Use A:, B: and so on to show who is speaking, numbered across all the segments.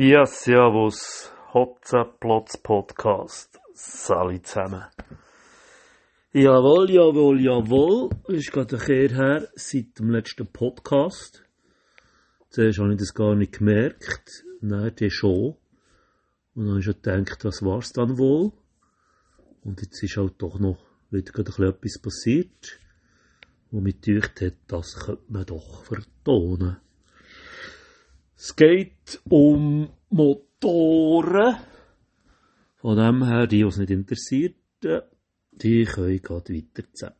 A: Ja, servus. Hotzenplotz Podcast. Sali zusammen. Jawohl, jawohl, jawohl. Ist gerade ein her seit dem letzten Podcast. Zuerst habe ich das gar nicht gemerkt. Nein, der schon. Und dann habe ich schon gedacht, was war es dann wohl? Und jetzt ist halt doch noch wieder gerade ein etwas passiert, wo mich gedacht hat, das könnte man doch vertonen. Es geht um Motoren. Von dem her, die, die es nicht interessiert, die können gerade weiter zappen.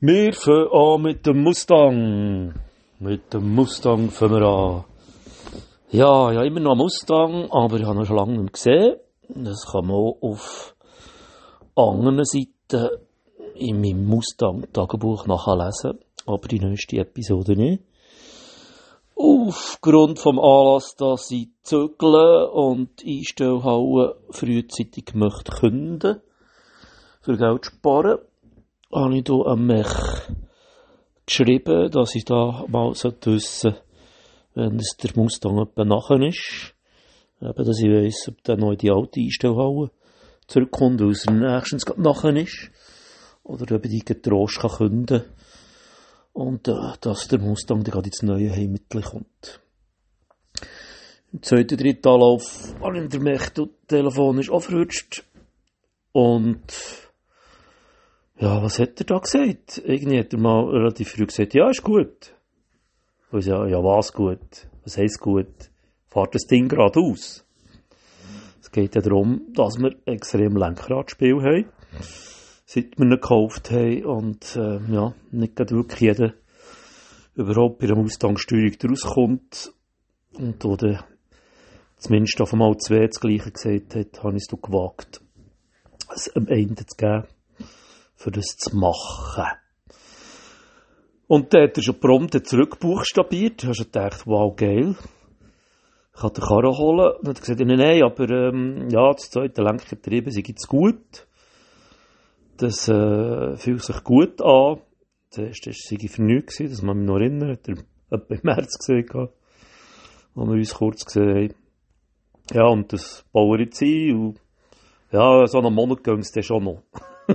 A: Wir fangen an mit dem Mustang. Mit dem Mustang fangen wir an. Ja, ja, immer noch Mustang, aber ich habe ihn schon lange nicht gesehen. Das kann man auch auf anderen Seiten in meinem Mustang-Tagebuch nachlesen, aber die nächste Episode nicht. Aufgrund vom Anlass, dass ich zögle und Einstellhallen frühzeitig möchte künden, für Geld sparen, habe ich hier an mich geschrieben, dass ich da mal wissen sollte, wenn es der Mustang etwa nachher ist. Eben, dass ich weiss, ob der in die alte Einstellhalle zurückkommt, weil es nächstens nachher ist. Oder ob ich die getrost kann künden Und äh, dass der Mustang dann gerade ins neue Heimmittel kommt. Im zweiten, dritten Anlauf habe ich der Mechtel telefonisch auch verrutscht. Und ja, was hat er da gesagt? Irgendwie hat er mal relativ früh gesagt, ja, ist gut. Und ja, ja, was gut? Was heisst gut? Fahrt das Ding geradeaus. Es geht ja darum, dass wir extrem Lenkradspiel haben. Seit wir ihn gekauft haben und, äh, ja, nicht wirklich jeder überhaupt bei der Mustang-Steuerung rauskommt. Und wo der zumindest auf einmal zwei das Gleiche gesagt hat, habe ich es gewagt, es am Ende zu geben für das zu machen. Und dann hat er schon prompt zurückbuchstabiert. Du hast schon gedacht, wow, geil. Ich kann den Karren holen. Und hat gesagt, nein, nein, aber, ähm, ja, das zweite Lenkgetriebe sei jetzt gut. Das, äh, fühlt sich gut an. Zuerst war es für nichts, das man mich noch erinnern, hat er im März gesehen, wo wir uns kurz gesehen haben. Ja, und das bauen wir jetzt ein, und, ja, so einen Monat ging es dann schon noch.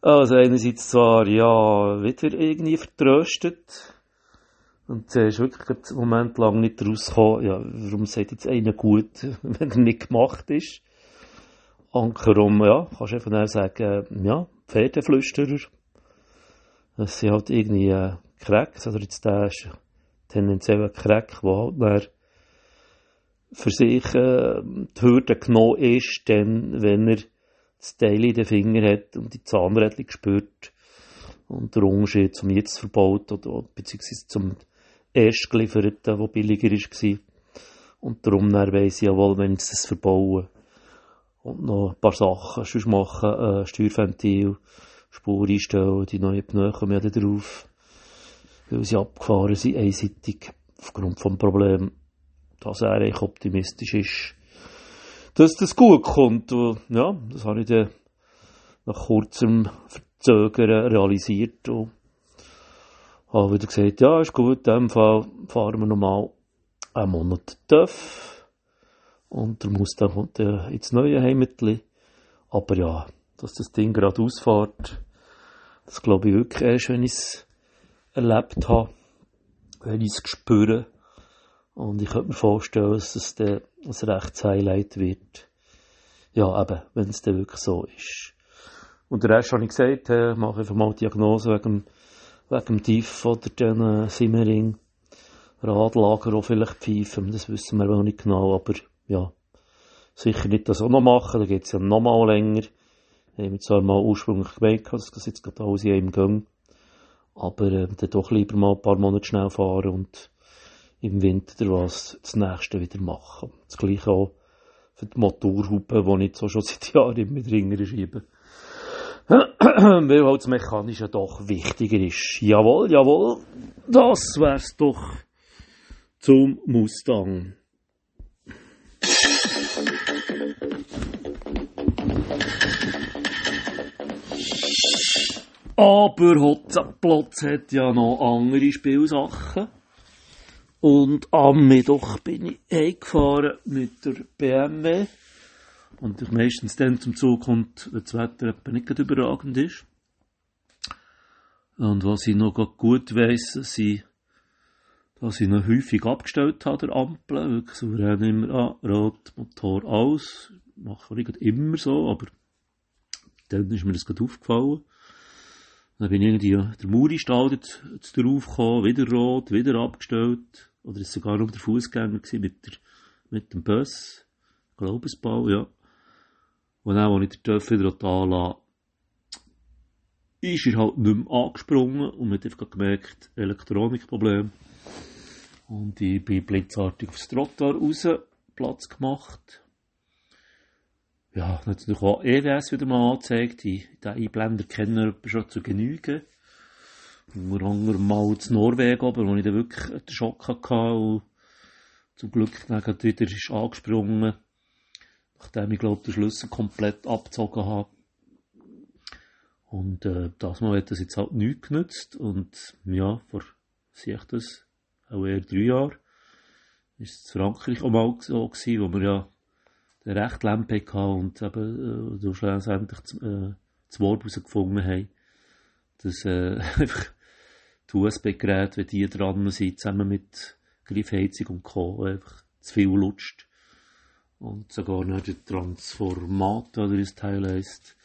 A: also einerseits zwar, ja, wieder irgendwie vertröstet. Und sie ist wirklich einen Moment lang nicht rausgekommen, ja, warum sagt jetzt einer gut, wenn er nicht gemacht ist. Ankerum, ja, kannst du einfach sagen, ja, Pferdeflüsterer. Das sind halt irgendwie äh, Cracks, oder jetzt der ist tendenziell ein Crack, der halt mehr für sich äh, die Hürde genommen ist, denn wenn er das Teil in den Finger hat und die Zahnrädchen spürt und der Unterschied zum jetzt verbaut oder beziehungsweise zum erst gelieferten, der billiger war. Und darum weiss ich jawohl, wenn sie das verbauen und noch ein paar Sachen sonst machen, äh, Steuerventil, Spur einstellen, die neuen Pneu kommen ja drauf, weil sie abgefahren sind, einseitig, aufgrund vom Problem, dass er eigentlich optimistisch ist, dass das gut kommt. Und, ja, das habe ich dann nach kurzem Verzögern realisiert und habe wieder gesagt, ja, ist gut, in dem Fall fahren wir nochmal einen Monat TÜV und der Mustang kommt ja ins neue Heimatli. Aber ja, dass das Ding gerade ausfährt, das glaube ich wirklich erst, wenn ich es erlebt habe, wenn ich es spüre. Und ich könnte mir vorstellen, dass es dann ein rechtes Highlight wird. Ja, eben, wenn es dann wirklich so ist. Und der Rest habe ich gesagt, äh, mache einfach mal Diagnose wegen, wegen dem Tief oder äh, Simmering. Radlager auch vielleicht pfeifen, das wissen wir auch nicht genau, aber ja, sicher nicht das auch noch machen, da geht es ja noch mal länger. Ich habe zwar mal ursprünglich gemerkt, dass das jetzt gerade alles in einem Gang, aber äh, dann doch lieber mal ein paar Monate schnell fahren und im Winter was das nächste wieder machen. Das gleiche auch für die Motorhupe, die ich so schon seit Jahren immer dringender schiebe weil halt das Mechanische doch wichtiger ist. Jawohl, jawohl, das wär's doch zum Mustang. Aber Hotzenplotz hat ja noch andere Spielsachen. Und am Mittwoch bin ich eingefahren mit der BMW. Und ich meistens dann zum Zug kommt, wenn das Wetter etwa nicht überragend ist. Und was ich noch gut weiss, sind, dass ich noch häufig abgestellt habe, der Ampel. Wirklich souverän immer an, Rot, Motor aus. Mache ich immer so, aber dann ist mir das gerade aufgefallen. Dann bin ich irgendwie, der jetzt, jetzt drauf gekommen, wieder rot, wieder abgestellt. Oder ist sogar noch der Fußgänger mit der, mit dem Bus. Glaubensbau, ja. Und dann, als ich den Töpf wieder anlasse, ist er halt nicht mehr angesprungen und man hat einfach gemerkt, Elektronikproblem. Und ich bin blitzartig aufs Trottoir raus, Platz gemacht. Ja, natürlich auch EWS wieder mal angezeigt. Den Einblender kennen wir schon zu genügen. Unter anderem mal zu Norwegen, aber wo ich dann wirklich den Schock hatte und zum Glück dann wieder ist angesprungen, nachdem ich glaube den Schlüssel komplett abgezogen habe. Und äh, das Mal hat das jetzt halt nichts genützt und ja, vor sehe ich das auch eher drei Jahren ist es Frankreich auch mal so gewesen, wo wir ja den recht Lampe hatten und eben äh, du schlussendlich äh, das Wort herausgefunden haben, dass äh, einfach die USB-Geräte, wenn die dran sind, zusammen mit Griffheizung und Co. einfach zu viel lutscht. Und sogar noch der Transformator, oder das Teil heisst,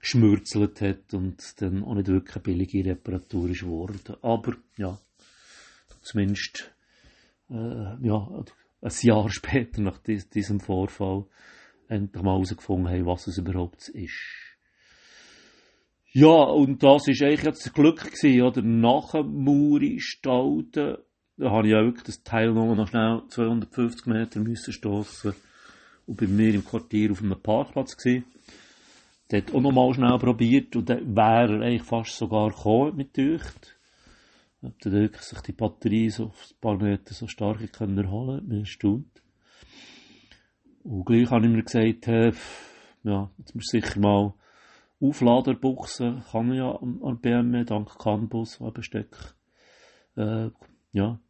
A: geschmürzelt hat und dann auch nicht wirklich eine billige Reparatur ist geworden. Aber, ja, zumindest, äh, ja, ein Jahr später nach dies, diesem Vorfall endlich mal herausgefunden haben, was es überhaupt ist. Ja, und das ist eigentlich jetzt das Glück gewesen, oder? Nach dem Muri Stalden, da habe ich ja wirklich das Teil noch, noch schnell 250 Meter müssen stossen und bei mir im Quartier auf einem Parkplatz gewesen. Dort auch noch mal schnell probiert und dann wäre er eigentlich fast sogar gekommen mit Dücht. Ob dann wirklich sich die Batterie so ein paar Meter so stark können erholen, mir erstaunt. Und gleich habe ich mir gesagt, hey, ja, jetzt muss ich sicher mal Aufladerbuchsen kann ja an BMW dank Canbus, eben Steck, äh, ja,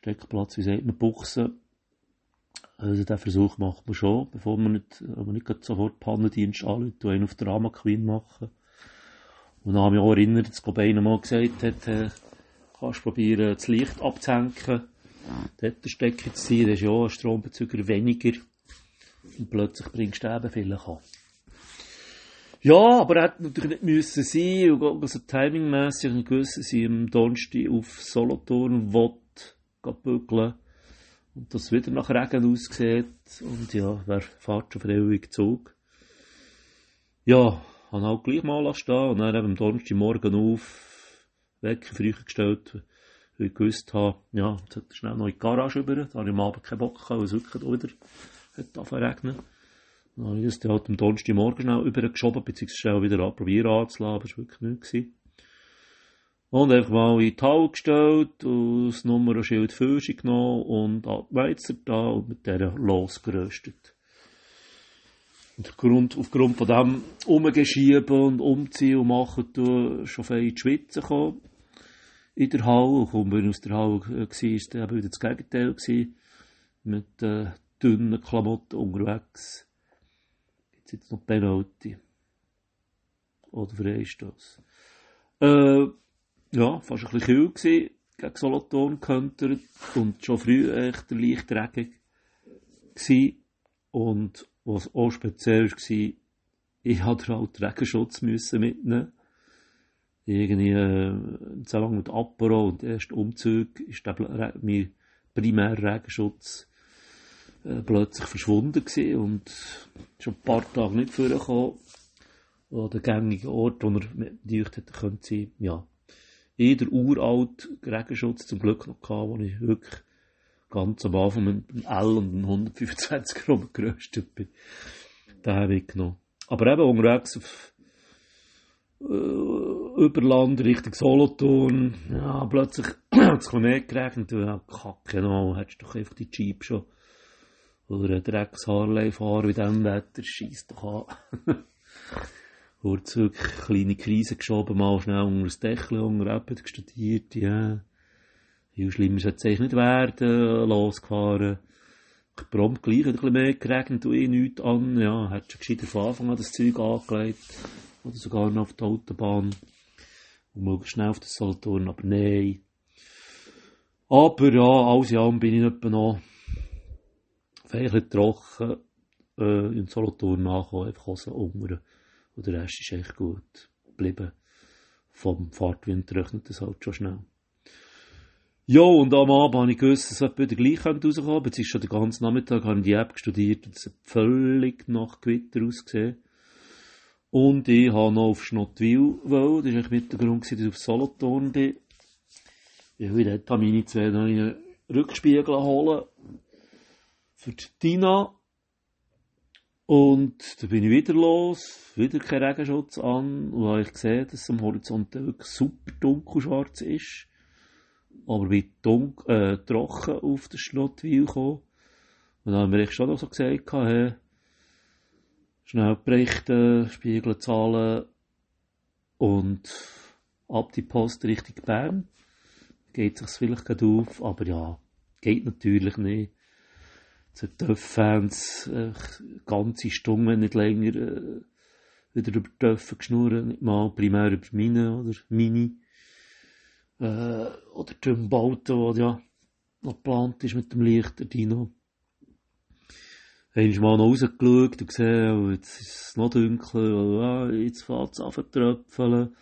A: Steckplatz, wie sagt man, Buchsen. Also den Versuch macht man schon, bevor man nicht, man nicht sofort Pannendienst anruft und einen auf Drama Queen machen. Und dann habe ich mich auch erinnert, dass Cobain mal gesagt hat, äh, kannst probieren, das Licht abzuhängen. Dort der Stecker zu ziehen, das ist ja ein Strombezüger weniger. Und plötzlich bringst du eben vielleicht an. Ja, aber er hätte natürlich nicht müssen sein, und also timingmässig, gewusst, dass ich am Donnerstag auf Solothurn will, bügeln. Und das wieder nach Regen aussieht. Und ja, wer fährt schon freiwillig Zug? Ja, habe halt gleich mal stehen und dann eben am Donnerstagmorgen auf, weg, früher gestellt, weil ich gewusst habe, ja, jetzt er schnell noch in die Garage über, da habe ich am Abend keinen Bock gehabt, weil es wirklich wieder hat regnen. Dann habe ich das dann halt am Donnerstagmorgen schnell übergeschoben, beziehungsweise schnell wieder anprobieren anzulassen, aber es war wirklich nichts. Und einfach mal in die Halle gestellt, und das Nummernschild Fürsche genommen und an die Weizer da und mit der losgeröstet. Und aufgrund, aufgrund von dem Umgeschieben und Umziehen und Machen, du schon viel in die Schweiz gekommen. In der Halle. Und wenn ich aus der Halle war, war es eben wieder das Gegenteil. Gewesen. Mit äh, dünnen Klamotten unterwegs. Gibt jetzt noch Penalty. Oder Freistoß. Äh, ja, fast ein bisschen kühl gewesen, gegen Solothurn geköntert und schon früh echt leicht Regen gewesen. Und was auch speziell war, ich hatte halt Regenschutz müssen mitnehmen. Irgendwie, äh, zusammen mit Apero und erst Umzug ist der, mein primär Regenschutz äh, plötzlich verschwunden gewesen und schon ein paar Tage nicht vorgekommen. Oder der gängige Ort, wo er mit hätte können sein, ja. Jeder uralt Regenschutz zum Glück noch gehabt, wo ich wirklich ganz am Anfang mit einem L und einem 125 rumgeröstet bin. Den habe ich genommen. Aber eben unterwegs auf äh, Überland Richtung Solothurn, ja, plötzlich hat es mehr geregnet, und ja, kacke noch, hättest doch einfach die Jeep schon oder ein Drecks Harley fahren in diesem Wetter, scheiss doch an. kurz wirklich kleine Krise geschoben, mal schnell unter das Dächle, unter Rapid studiert, ja. Viel schlimmer sollte es nicht werden, losgefahren. Prompt gleich ein bisschen mehr geregnet und eh nichts an, ja, hat schon gescheiter von Anfang an das Zeug angelegt. Oder sogar noch auf der Autobahn. Und möglichst schnell auf das Solothurn, aber nein. Aber ja, alles allem bin ich etwa noch vielleicht trocken äh, in Solothurn nachgekommen, einfach Hosen unten. Und der Rest ist echt gut geblieben. Vom Fahrtwind rechnet das halt schon schnell. Ja, und am Abend habe ich gewusst, dass es wieder gleich rauskommen könnte. Jetzt ist schon den ganzen Nachmittag habe ich die App studiert und es hat völlig nach Gewitter ausgesehen. Und ich habe noch auf Schnottwil wollen. Das war eigentlich mit der Grund, dass ich auf Solothurn bin. Ja, wie dort meine zwei einen Rückspiegel holen. Für die Tina. Und da bin ich wieder los, wieder kein Regenschutz an, und habe ich gesehen, dass es am Horizont wirklich super dunkelschwarz ist. Aber dunkel, äh, trocken auf der Schlottwil gekommen. Und dann haben wir schon noch so gesagt, hey, schnell berichten, Spiegel zahlen und ab die Post Richtung Bern. Geht sich's vielleicht gerade auf, aber ja, geht natürlich nicht zu Töff-Fans äh, ganze Stunden, nicht länger, äh, wieder über Töpfe geschnurren, nicht mal primär über meine oder? Meine, äh, oder die Bauten, die ja noch geplant ist mit dem Licht, der Dino. Einmal noch rausgeschaut und gesehen, oh, jetzt ist es noch dunkel, oh, ah, jetzt fängt es an zu tröpfeln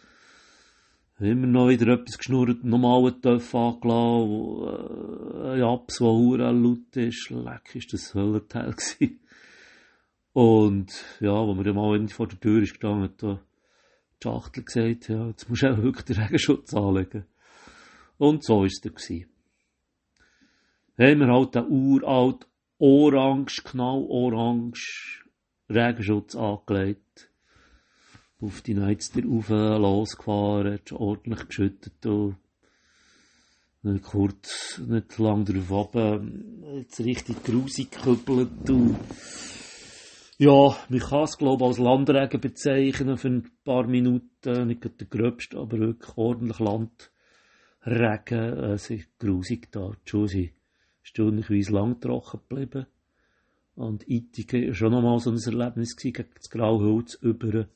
A: immer noch wieder etwas geschnurrt, nochmal einen Töpf angelassen, äh, ein Japs, der hure laut ist. Leck, ist das Höllerteil gewesen. Und, ja, wo wir mal irgendwie vor der Tür ist gestanden, hat da die Schachtel gesagt, ja, jetzt musst du auch wirklich den Regenschutz anlegen. Und so ist es dann gewesen. Haben wir halt den uralt, orange, knallorange Regenschutz angelegt auf die Neizter rauf losgefahren, hat schon ordentlich geschüttet und nicht kurz, nicht lang drauf oben, jetzt richtig grusig geküppelt und ja, man kann es glaube als Landregen bezeichnen. Für ein paar Minuten, nicht der gröbste, aber wirklich ordentlich Landregen, es ist grusig da, die Schuhe sind stündlichweise lang trocken geblieben. Und Ittigen war schon nochmal so ein Erlebnis gegen das Grauholz über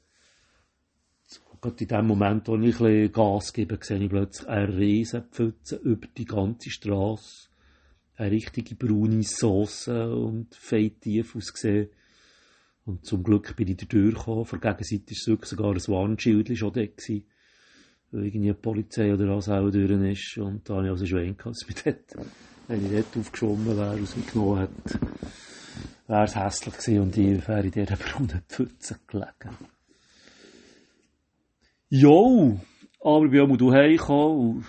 A: gerade in dem Moment, wo ich ein Gas gebe, sehe ich plötzlich eine riesen Pfütze über die ganze Straße. Eine richtige braune Sauce und feit tief ausgesehen. Und zum Glück bin ich da durchgekommen. Von der Gegenseite war sogar ein Warnschild schon da gewesen. Weil irgendwie eine Polizei oder was auch durch ist. Und da habe ich also schon gehabt, dass ich dort, wenn ich dort aufgeschwommen wäre, rausgenommen hätte, wäre es hässlich gewesen und ich wäre in dieser braunen Pfütze gelegen. Jo, aber ich bin auch mal daheim gekommen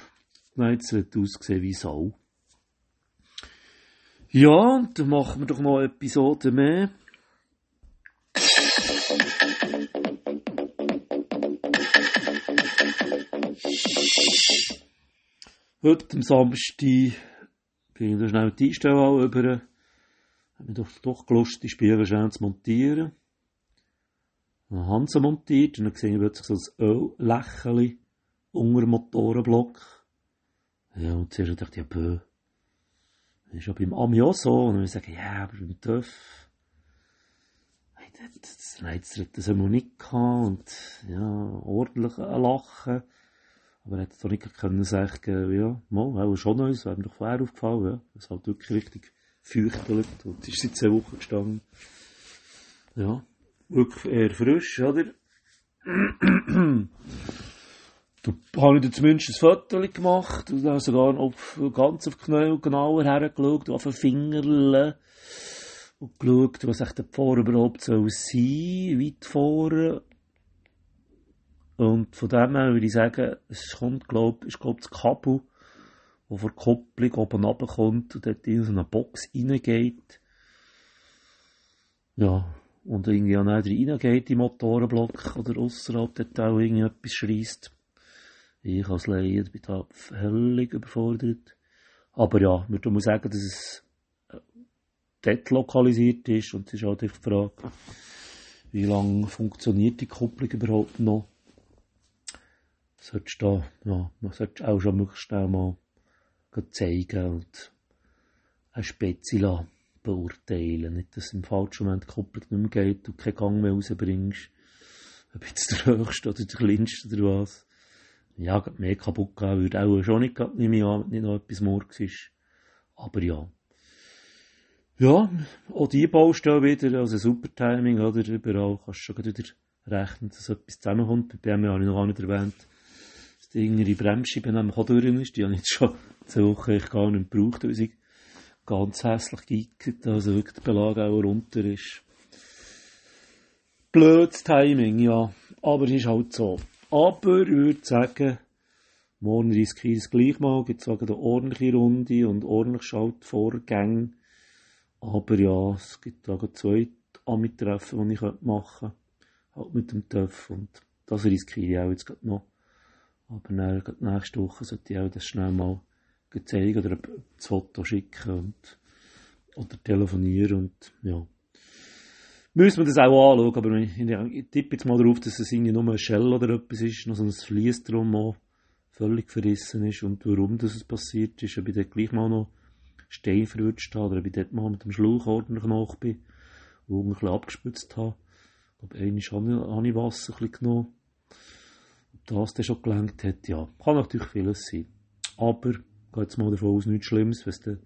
A: und jetzt wird ausgesehen wie Sau. Ja, dann machen wir doch noch eine Episode mehr. Heute am Samstag bin ich da schnell die Einstellung über. Habe mir doch, doch gelust, die Spiele schnell zu montieren. Sie montiert und dann sehe ich plötzlich so ein Öllächeln unter dem Motorenblock. Ja, und zuerst dachte ich, ja, bö. Das ist ja beim Ami auch so. Und dann sage ich, ja, aber beim TÜV, das, das, das, haben wir nicht gehabt. Und, ja, ordentlich Lachen. Aber er hätte doch nicht können sagen, ja, mal, auch schon neu, wäre mir doch vorher aufgefallen, ja. Es halt wirklich richtig feuchtelt. Und ist seit zwei Wochen gestanden. Ja wirklich eher frisch, oder? da habe ich zumindest ein Foto gemacht und habe sogar auf, ganz auf Knöchel genauer hergeschaut, auf den Fingerle und geschaut, was echt davor überhaupt soll sein, weit vorne. Und von dem her würde ich sagen, es kommt, glaub, ist, glaub, das Kabel, das vor der Kupplung oben runterkommt und dort in so eine Box reingeht. Ja, und irgendwie auch nicht reingeht im Motorenblock oder außerhalb dort auch irgendetwas schreist. Ich als Laie bin da völlig überfordert. Aber ja, man muss sagen, dass es äh, dort lokalisiert ist und es ist halt die Frage, wie lange funktioniert die Kupplung überhaupt noch. Solltest da, ja, man sollte auch schon möglichst schnell mal zeigen und ein Spezila beurteilen. Nicht, dass im falschen Moment die Kupplung nicht mehr geht und keinen Gang mehr rausbringst. Ob jetzt der höchste oder der kleinste oder was. Ja, mehr kaputt gehen würde auch schon nicht, nicht mehr an, nicht noch etwas morgens ist. Aber ja. Ja, auch die Baustelle wieder, also super Timing, oder? Überall kannst du schon wieder rechnen, dass etwas zusammenkommt. Bei BMW habe ich noch gar nicht erwähnt, dass die innere Bremsscheibe nämlich auch durch ist. Die habe ich jetzt schon zwei Wochen gar nicht gebraucht, weil sie ganz hässlich geeignet, also wirklich der Belag auch runter ist. Blödes Timing, ja. Aber es ist halt so. Aber ich würde sagen, morgen riskiere ich es gleich mal, gibt es eine ordentliche Runde und ordentlich Schaltvorgänge. Aber ja, es gibt auch zwei Ami-Treffen, die ich machen könnte. Halt mit dem TÜV. Und das riskiere ich auch jetzt gerade noch. Aber dann, nächste Woche sollte ich auch das schnell mal zeigen oder das Foto schicken und, oder telefonieren und, ja. Müssen wir das auch anschauen, aber ich, ich tippe jetzt mal darauf, dass es irgendwie nur ein Shell oder etwas ist, noch so ein Fließ drum auch völlig verrissen ist und warum das passiert ist, ob ich dort gleich mal noch Stein verrutscht habe oder ob ich dort mal mit dem Schlauch ordentlich nach bin und ein bisschen abgespitzt habe. Ich glaube, einmal habe ich Wasser ein bisschen genommen. Ob das dann schon gelenkt hat, ja, kann natürlich vieles sein. Aber, ich gehe jetzt mal davon aus, nichts Schlimmes, wenn es dann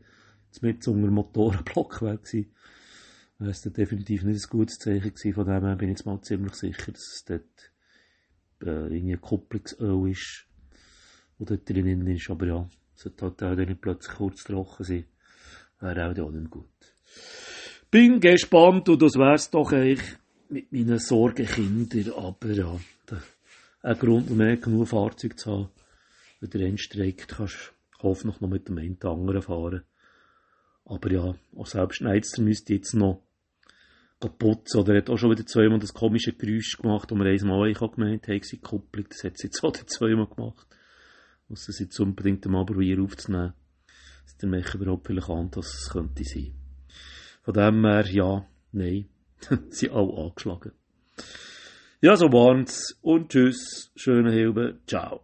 A: mit einem Motorenblock weg war wäre definitiv nicht ein gutes Zeichen gewesen. Von dem her bin ich jetzt mal ziemlich sicher, dass es dort äh, irgendwie ein Kupplungsöl ist, wo dort drinnen ist. Aber ja, sollte halt auch nicht plötzlich kurz trocken sein. Wäre auch nicht gut. Bin gespannt und das wär's doch eigentlich mit meinen Sorgenkindern. Aber ja, ein Grund mehr, genug Fahrzeug zu haben. Wenn der einen streckt, kannst hoffentlich noch mit dem einen anderen fahren. Aber ja, auch selbst Schneidster müsste jetzt noch putzen. Oder er hat auch schon wieder zweimal das komische Geräusch gemacht, das wir einmal ich gemeint haben, sie Kupplung. Das hat sie jetzt auch zweimal gemacht. Muss das jetzt unbedingt mal probieren aufzunehmen. Dass der Mech überhaupt vielleicht an, dass es könnte sein. Von dem her, ja, nein. sie auch angeschlagen. Ja, so waren's. Und tschüss. Schöne Hilfe. Ciao.